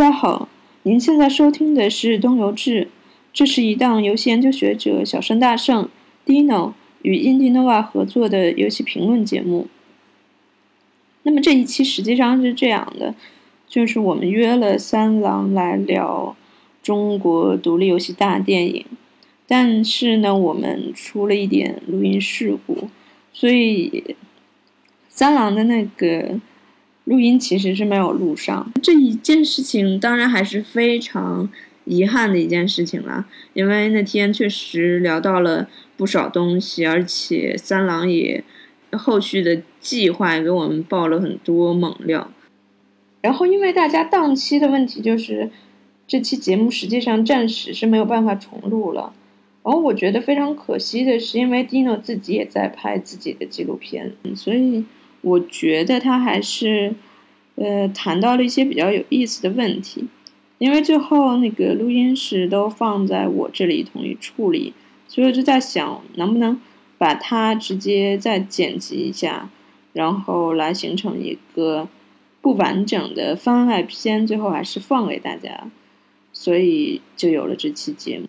大家好，您现在收听的是《东游志》，这是一档游戏研究学者小胜大圣 Dino 与 Indinova 合作的游戏评论节目。那么这一期实际上是这样的，就是我们约了三郎来聊中国独立游戏大电影，但是呢，我们出了一点录音事故，所以三郎的那个。录音其实是没有录上，这一件事情当然还是非常遗憾的一件事情了，因为那天确实聊到了不少东西，而且三郎也后续的计划给我们爆了很多猛料。然后因为大家档期的问题，就是这期节目实际上暂时是没有办法重录了。然后我觉得非常可惜的是，因为 Dino 自己也在拍自己的纪录片，所以。我觉得他还是，呃，谈到了一些比较有意思的问题，因为最后那个录音室都放在我这里统一处理，所以我就在想，能不能把它直接再剪辑一下，然后来形成一个不完整的番外篇，最后还是放给大家，所以就有了这期节目。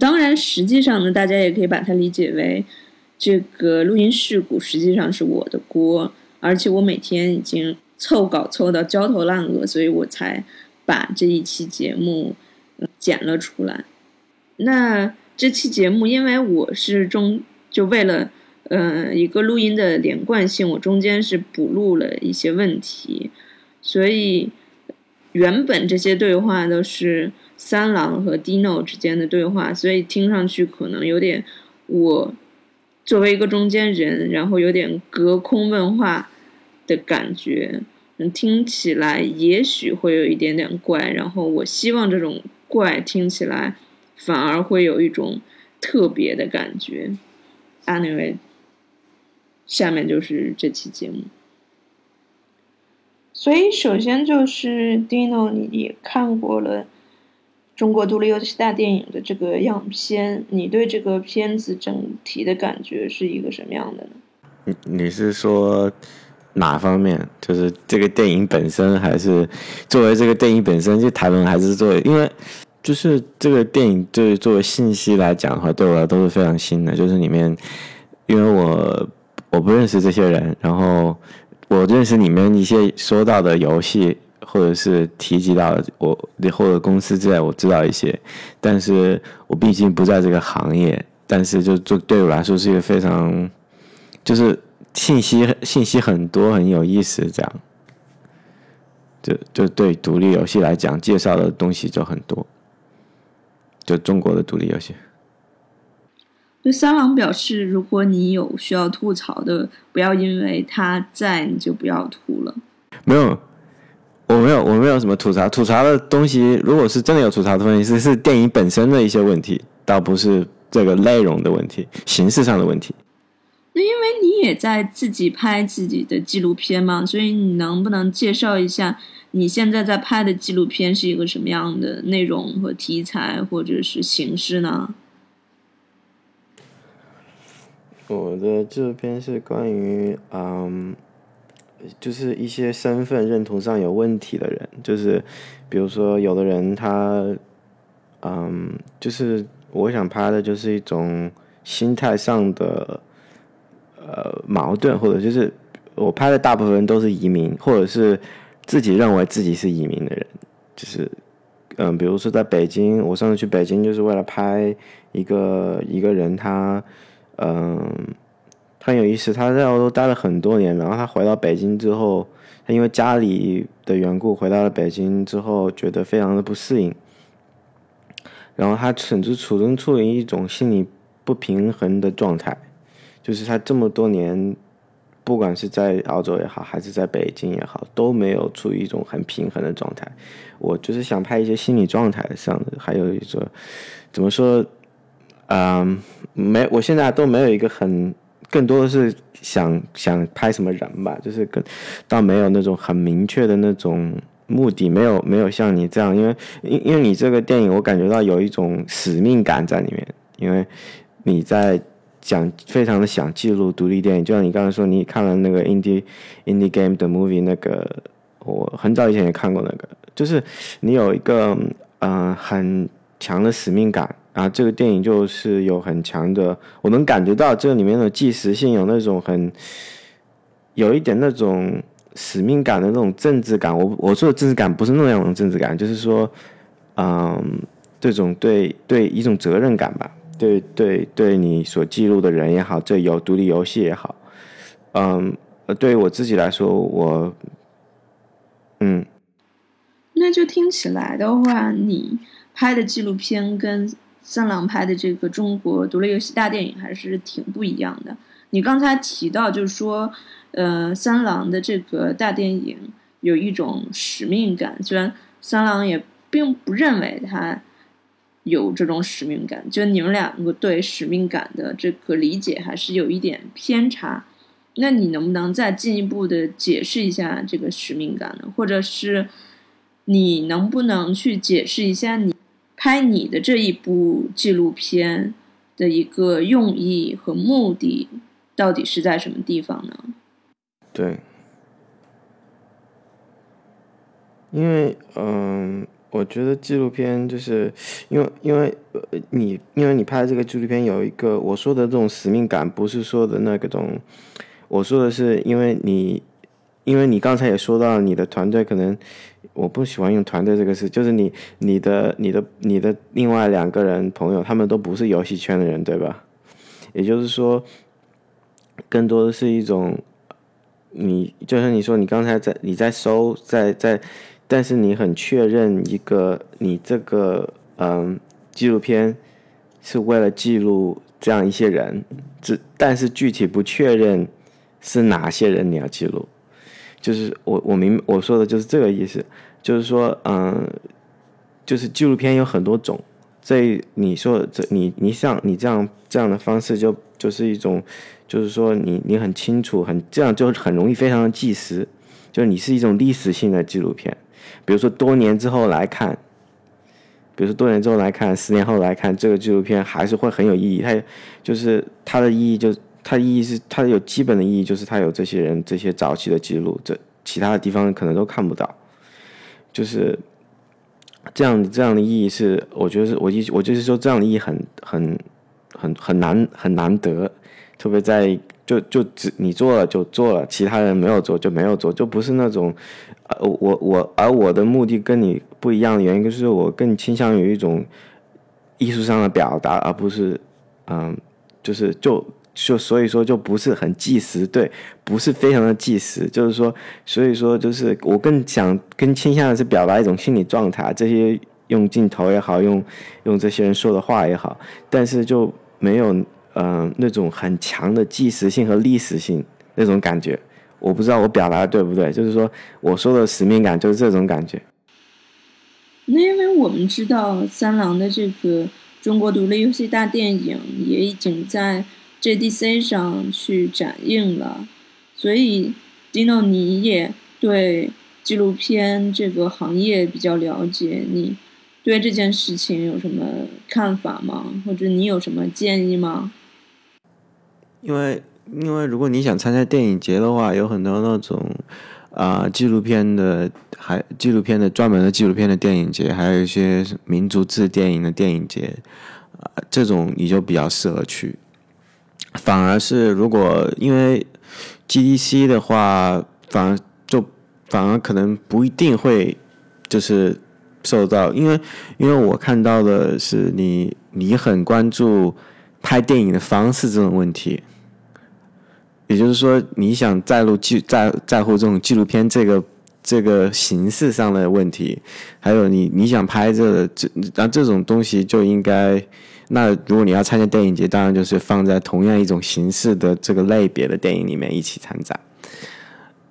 当然，实际上呢，大家也可以把它理解为。这个录音事故实际上是我的锅，而且我每天已经凑稿凑到焦头烂额，所以我才把这一期节目剪了出来。那这期节目，因为我是中就为了呃一个录音的连贯性，我中间是补录了一些问题，所以原本这些对话都是三郎和 Dino 之间的对话，所以听上去可能有点我。作为一个中间人，然后有点隔空问话的感觉，嗯，听起来也许会有一点点怪。然后我希望这种怪听起来反而会有一种特别的感觉。Anyway，下面就是这期节目。所以首先就是 Dino，你也看过了。中国独立游戏大电影的这个样片，你对这个片子整体的感觉是一个什么样的呢？你你是说哪方面？就是这个电影本身，还是作为这个电影本身去谈论，还是作为？因为就是这个电影，对作为信息来讲的话，对我来都是非常新的。就是里面，因为我我不认识这些人，然后我认识里面一些说到的游戏。或者是提及到我或者公司之类，我知道一些，但是我毕竟不在这个行业，但是就就对我来说是一个非常，就是信息信息很多很有意思这样，就就对独立游戏来讲，介绍的东西就很多，就中国的独立游戏。对三郎表示，如果你有需要吐槽的，不要因为他在你就不要吐了。没有。我没有，我没有什么吐槽。吐槽的东西，如果是真的有吐槽的东西，是是电影本身的一些问题，倒不是这个内容的问题，形式上的问题。那因为你也在自己拍自己的纪录片嘛，所以你能不能介绍一下你现在在拍的纪录片是一个什么样的内容和题材，或者是形式呢？我的纪录片是关于嗯。就是一些身份认同上有问题的人，就是比如说有的人他，嗯，就是我想拍的就是一种心态上的呃矛盾，或者就是我拍的大部分都是移民，或者是自己认为自己是移民的人，就是嗯，比如说在北京，我上次去北京就是为了拍一个一个人，他嗯。很有意思，他在澳洲待了很多年，然后他回到北京之后，他因为家里的缘故回到了北京之后，觉得非常的不适应，然后他甚至处中处于一种心理不平衡的状态，就是他这么多年，不管是在澳洲也好，还是在北京也好，都没有处于一种很平衡的状态。我就是想拍一些心理状态上的，还有一个怎么说，嗯，没，我现在都没有一个很。更多的是想想拍什么人吧，就是跟倒没有那种很明确的那种目的，没有没有像你这样，因为因因为你这个电影，我感觉到有一种使命感在里面，因为你在讲非常的想记录独立电影，就像你刚才说，你看了那个 indie indie game 的 movie，那个我很早以前也看过那个，就是你有一个嗯很强的使命感啊，这个电影就是有很强的，我能感觉到这里面的即时性，有那种很有一点那种使命感的那种政治感。我我说的政治感不是那样的政治感，就是说，嗯，这种对对一种责任感吧，对对对你所记录的人也好，这有独立游戏也好，嗯，对于我自己来说，我，嗯。那就听起来的话，你拍的纪录片跟三郎拍的这个中国独立游戏大电影还是挺不一样的。你刚才提到，就是说，呃，三郎的这个大电影有一种使命感，虽然三郎也并不认为他有这种使命感，就你们两个对使命感的这个理解还是有一点偏差。那你能不能再进一步的解释一下这个使命感呢？或者是？你能不能去解释一下你拍你的这一部纪录片的一个用意和目的到底是在什么地方呢？对，因为嗯，我觉得纪录片就是因为因为呃你因为你拍这个纪录片有一个我说的这种使命感，不是说的那个种，我说的是因为你因为你刚才也说到你的团队可能。我不喜欢用团队这个词，就是你、你的、你的、你的另外两个人朋友，他们都不是游戏圈的人，对吧？也就是说，更多的是一种，你就像你说，你刚才在你在搜，在在，但是你很确认一个，你这个嗯纪录片是为了记录这样一些人，只但是具体不确认是哪些人你要记录。就是我我明我说的就是这个意思，就是说，嗯，就是纪录片有很多种，这你说这你你像你这样这样的方式就就是一种，就是说你你很清楚很这样就很容易非常的纪实，就是你是一种历史性的纪录片，比如说多年之后来看，比如说多年之后来看，十年后来看这个纪录片还是会很有意义，它就是它的意义就。它意义是，它有基本的意义，就是它有这些人这些早期的记录，这其他的地方可能都看不到，就是这样这样的意义是，我觉得是我意我就是说这样的意义很很很很难很难得，特别在就就只你做了就做了，其他人没有做就没有做，就不是那种，呃我我而我的目的跟你不一样的原因就是我更倾向于一种艺术上的表达，而不是嗯就是就。就所以说就不是很计时，对，不是非常的计时。就是说，所以说就是我更想更倾向的是表达一种心理状态，这些用镜头也好，用用这些人说的话也好，但是就没有嗯那种很强的即时性和历史性那种感觉。我不知道我表达的对不对，就是说我说的使命感就是这种感觉。那因为我们知道三郎的这个中国独立游戏大电影也已经在。JDC 上去展映了，所以 Dino 你也对纪录片这个行业比较了解，你对这件事情有什么看法吗？或者你有什么建议吗？因为因为如果你想参加电影节的话，有很多那种啊纪录片的，还纪录片的专门的纪录片的电影节，还有一些民族志电影的电影节，啊这种你就比较适合去。反而是，如果因为 GDC 的话，反而就反而可能不一定会就是受到，因为因为我看到的是你你很关注拍电影的方式这种问题，也就是说你想在录纪在在乎这种纪录片这个这个形式上的问题，还有你你想拍这这那这种东西就应该。那如果你要参加电影节，当然就是放在同样一种形式的这个类别的电影里面一起参展，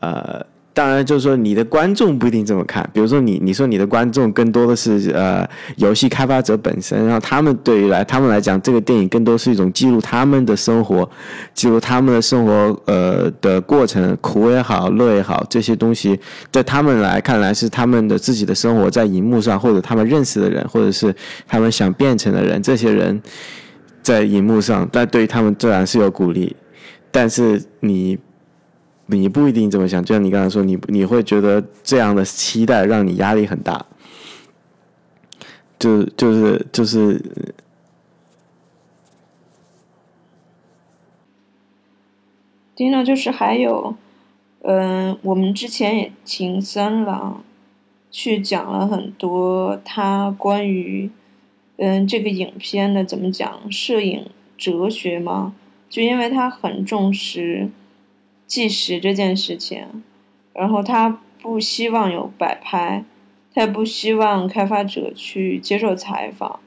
呃。当然，就是说你的观众不一定这么看。比如说，你你说你的观众更多的是呃游戏开发者本身，然后他们对于来他们来讲，这个电影更多是一种记录他们的生活，记录他们的生活呃的过程，苦也好，乐也好，这些东西在他们来看来是他们的自己的生活在荧幕上，或者他们认识的人，或者是他们想变成的人，这些人在荧幕上，但对于他们自然是有鼓励，但是你。你不一定这么想，就像你刚才说，你你会觉得这样的期待让你压力很大，就就是就是，第呢，就是还有，嗯，我们之前也请三郎去讲了很多他关于，嗯，这个影片的怎么讲摄影哲学嘛，就因为他很重视。计时这件事情，然后他不希望有摆拍，他也不希望开发者去接受采访，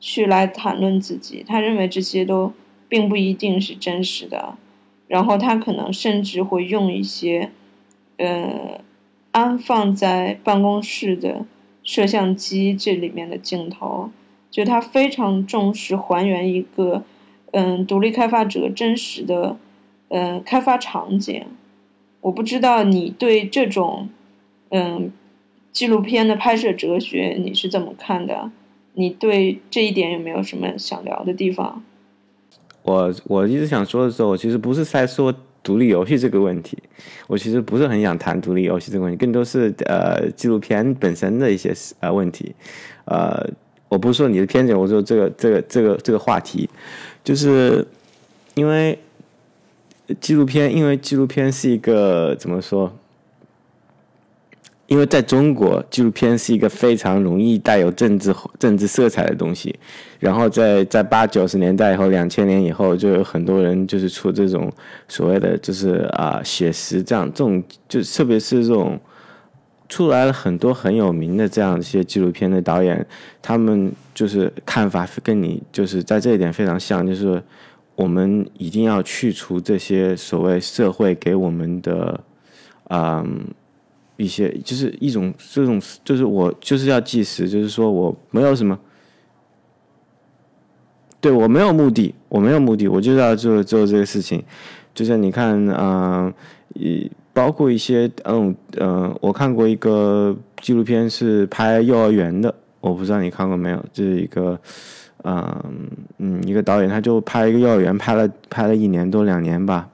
去来谈论自己。他认为这些都并不一定是真实的，然后他可能甚至会用一些，呃，安放在办公室的摄像机这里面的镜头，就他非常重视还原一个，嗯，独立开发者真实的。嗯，开发场景，我不知道你对这种嗯纪录片的拍摄哲学你是怎么看的？你对这一点有没有什么想聊的地方？我我一直想说的时候，我其实不是在说独立游戏这个问题，我其实不是很想谈独立游戏这个问题，更多是呃纪录片本身的一些呃问题。呃，我不是说你的偏见，我说这个这个这个这个话题，就是因为。纪录片，因为纪录片是一个怎么说？因为在中国，纪录片是一个非常容易带有政治政治色彩的东西。然后在在八九十年代以后，两千年以后，就有很多人就是出这种所谓的就是啊写实这样这种，就特别是这种出来了很多很有名的这样一些纪录片的导演，他们就是看法跟你就是在这一点非常像，就是。我们一定要去除这些所谓社会给我们的，嗯，一些就是一种这种就是我就是要计时，就是说我没有什么，对我没有目的，我没有目的，我就是要做做这个事情。就像你看啊，一包括一些嗯嗯，我看过一个纪录片是拍幼儿园的，我不知道你看过没有，这是一个。嗯嗯，一个导演他就拍一个幼儿园，拍了拍了一年多两年吧，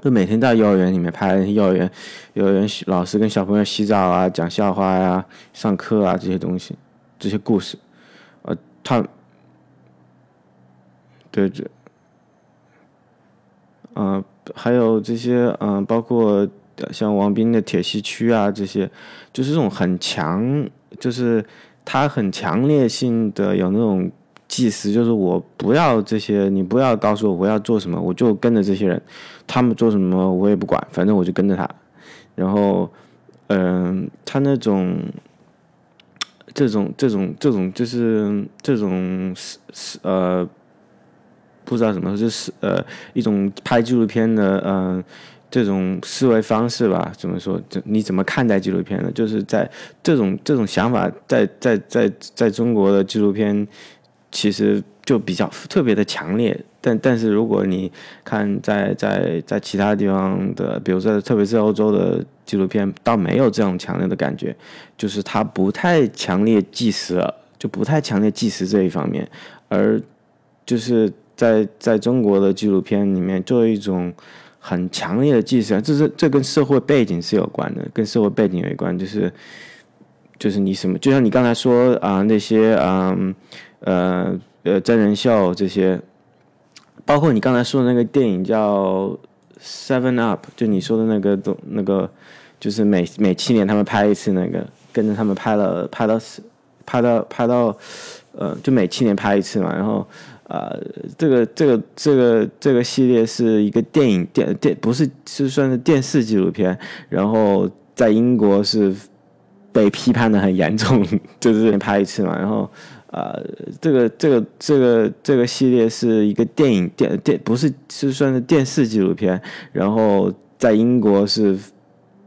就每天在幼儿园里面拍幼儿园，幼儿园老师跟小朋友洗澡啊、讲笑话呀、上课啊这些东西，这些故事，呃，他，对这，嗯，还有这些嗯，包括像王斌的铁西区啊这些，就是这种很强，就是他很强烈性的有那种。计时就是我不要这些，你不要告诉我我要做什么，我就跟着这些人，他们做什么我也不管，反正我就跟着他。然后，嗯，他那种，这种这种这种就是这种是是呃，不知道怎么说，就是呃一种拍纪录片的嗯这种思维方式吧？怎么说？这你怎么看待纪录片呢？就是在这种这种想法在在在在中国的纪录片。其实就比较特别的强烈，但但是如果你看在在在其他地方的，比如说特别是欧洲的纪录片，倒没有这种强烈的感觉，就是它不太强烈计时，就不太强烈计时这一方面，而就是在在中国的纪录片里面，就有一种很强烈的计时，这是这跟社会背景是有关的，跟社会背景有关，就是就是你什么，就像你刚才说啊那些嗯。呃，真人秀这些，包括你刚才说的那个电影叫《Seven Up》，就你说的那个东那个，就是每每七年他们拍一次那个，跟着他们拍了拍到拍到拍到，呃，就每七年拍一次嘛。然后啊，这个这个这个这个系列是一个电影电电，不是是算是电视纪录片。然后在英国是被批判的很严重，就是拍一次嘛。然后。呃，这个这个这个这个系列是一个电影电电，不是是算是电视纪录片，然后在英国是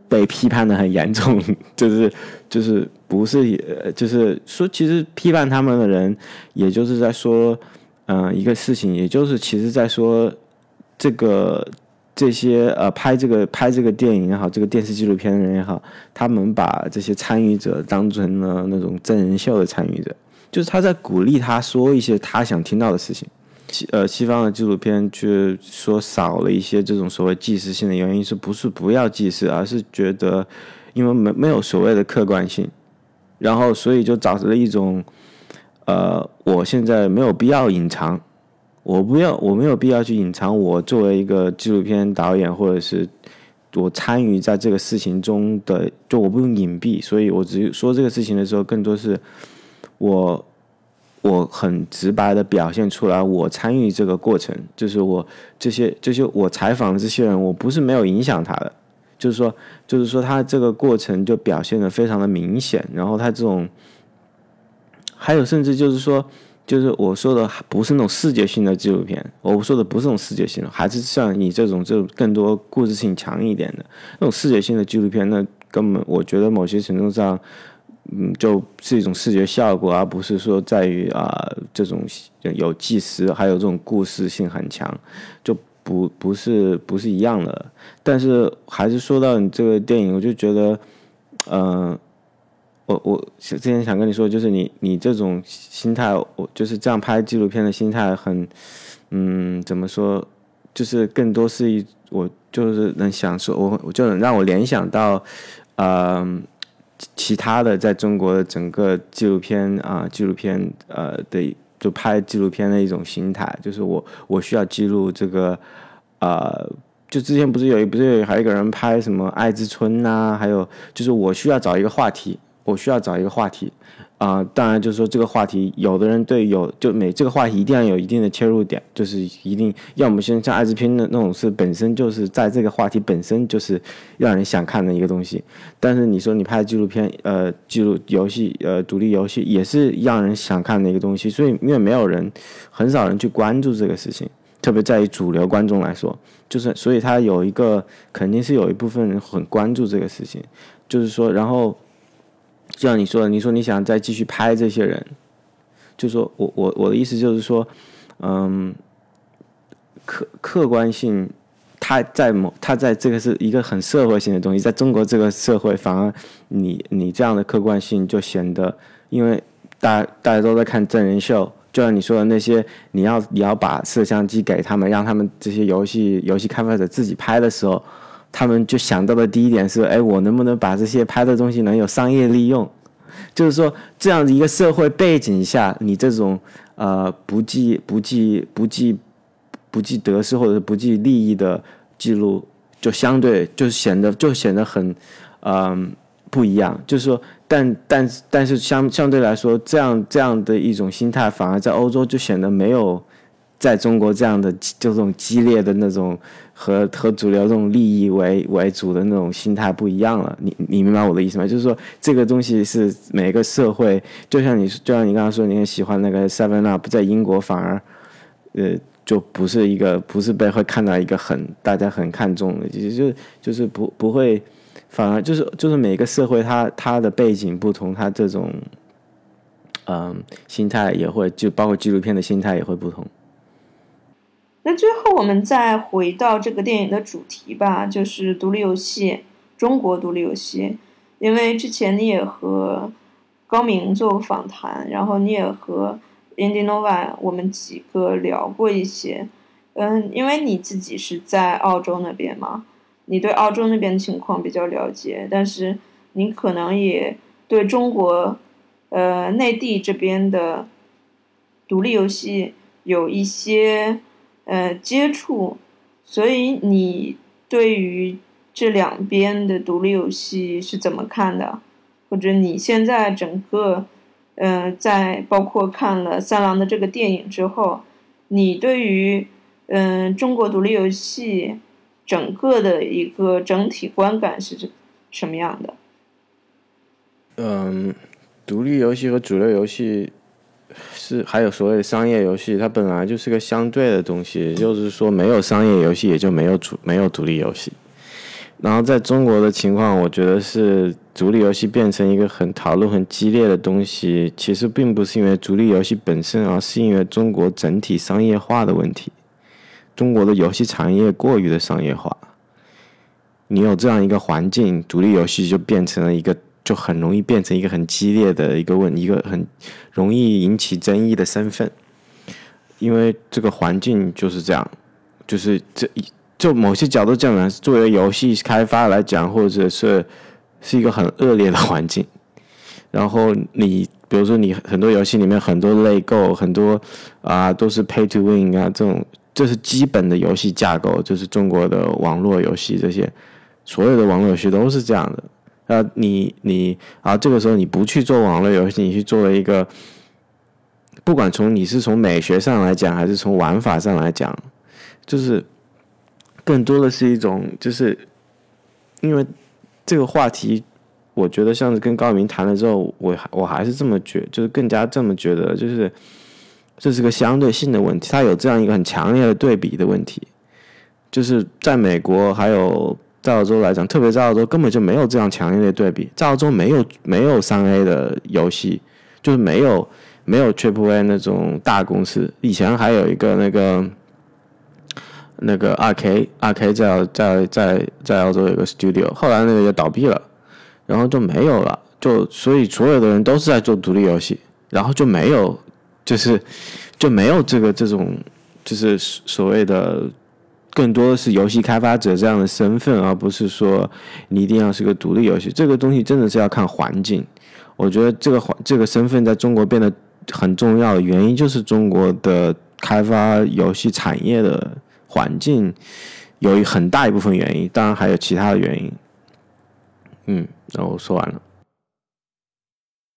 被批判的很严重，就是就是不是就是说，其实批判他们的人，也就是在说，嗯，一个事情，也就是其实在说这个这些呃拍这个拍这个电影也好，这个电视纪录片的人也好，他们把这些参与者当成了那种真人秀的参与者。就是他在鼓励他说一些他想听到的事情，西呃西方的纪录片去说少了一些这种所谓纪实性的原因，是不是不要纪实，而是觉得因为没没有所谓的客观性，然后所以就导致了一种呃，我现在没有必要隐藏，我不要我没有必要去隐藏我作为一个纪录片导演或者是。我参与在这个事情中的，就我不用隐蔽，所以我只说这个事情的时候，更多是我我很直白的表现出来，我参与这个过程，就是我这些这些我采访的这些人，我不是没有影响他的，就是说就是说他这个过程就表现的非常的明显，然后他这种还有甚至就是说。就是我说的不是那种视觉性的纪录片，我说的不是那种视觉性的，还是像你这种这种更多故事性强一点的那种视觉性的纪录片，那根本我觉得某些程度上，嗯，就是一种视觉效果，而不是说在于啊这种有纪实还有这种故事性很强，就不不是不是一样的。但是还是说到你这个电影，我就觉得，嗯。我我之前想跟你说，就是你你这种心态，我就是这样拍纪录片的心态很，嗯，怎么说，就是更多是一我就是能享受，我我就能让我联想到，呃，其他的在中国的整个纪录片啊，纪录片呃的就拍纪录片的一种心态，就是我我需要记录这个，呃，就之前不是有一不是有还有一个人拍什么爱之春呐，还有就是我需要找一个话题。我需要找一个话题，啊，当然就是说这个话题，有的人对有就每这个话题一定要有一定的切入点，就是一定要么先像艾滋病的那种是本身就是在这个话题本身就是让人想看的一个东西，但是你说你拍纪录片，呃，记录游戏，呃，独立游戏也是让人想看的一个东西，所以因为没有人，很少人去关注这个事情，特别在于主流观众来说，就是所以他有一个肯定是有一部分人很关注这个事情，就是说然后。就像你说的，你说你想再继续拍这些人，就说我我我的意思就是说，嗯，客客观性，它在某它在这个是一个很社会性的东西，在中国这个社会，反而你你这样的客观性就显得，因为大大家都在看真人秀，就像你说的那些，你要你要把摄像机给他们，让他们这些游戏游戏开发者自己拍的时候。他们就想到的第一点是：哎，我能不能把这些拍的东西能有商业利用？就是说，这样的一个社会背景下，你这种呃不计不计不计不计得失或者是不计利益的记录，就相对就显得就显得很嗯不一样。就是说，但但但是相相对来说，这样这样的一种心态，反而在欧洲就显得没有。在中国这样的就这种激烈的那种和和主流这种利益为为主的那种心态不一样了，你你明白我的意思吗？就是说这个东西是每个社会，就像你就像你刚刚说你很喜欢那个 Seven Up，在英国反而呃就不是一个不是被会看到一个很大家很看重的，就就就是不不会反而就是就是每个社会它它的背景不同，它这种嗯心态也会就包括纪录片的心态也会不同。那最后我们再回到这个电影的主题吧，就是独立游戏，中国独立游戏。因为之前你也和高明做过访谈，然后你也和 Indinova 我们几个聊过一些。嗯，因为你自己是在澳洲那边嘛，你对澳洲那边的情况比较了解，但是你可能也对中国，呃，内地这边的独立游戏有一些。呃，接触，所以你对于这两边的独立游戏是怎么看的？或者你现在整个，呃，在包括看了三郎的这个电影之后，你对于嗯中国独立游戏整个的一个整体观感是什么样的？嗯，独立游戏和主流游戏。是，还有所谓的商业游戏，它本来就是个相对的东西，就是说没有商业游戏，也就没有主没有独立游戏。然后在中国的情况，我觉得是独立游戏变成一个很讨论很激烈的东西，其实并不是因为独立游戏本身，而是因为中国整体商业化的问题。中国的游戏产业过于的商业化，你有这样一个环境，独立游戏就变成了一个。就很容易变成一个很激烈的一个问，一个很容易引起争议的身份。因为这个环境就是这样，就是这一就某些角度讲呢，作为游戏开发来讲，或者是是一个很恶劣的环境。然后你比如说你很多游戏里面很多类购，很多啊都是 pay to win 啊这种，这是基本的游戏架构，就是中国的网络游戏这些，所有的网络游戏都是这样的。啊，你你啊，这个时候你不去做网络游戏，你去做了一个，不管从你是从美学上来讲，还是从玩法上来讲，就是更多的是一种，就是因为这个话题，我觉得像是跟高明谈了之后，我我还是这么觉，就是更加这么觉得，就是这是个相对性的问题，它有这样一个很强烈的对比的问题，就是在美国还有。在澳洲来讲，特别在澳洲根本就没有这样强烈的对比。在澳洲没有没有三 A 的游戏，就是没有没有 Triple A 那种大公司。以前还有一个那个那个二 K 二 K 在在在在澳洲有个 Studio，后来那个也倒闭了，然后就没有了。就所以所有的人都是在做独立游戏，然后就没有就是就没有这个这种就是所谓的。更多的是游戏开发者这样的身份，而不是说你一定要是个独立游戏。这个东西真的是要看环境。我觉得这个环这个身份在中国变得很重要原因，就是中国的开发游戏产业的环境有很大一部分原因，当然还有其他的原因。嗯，那我说完了。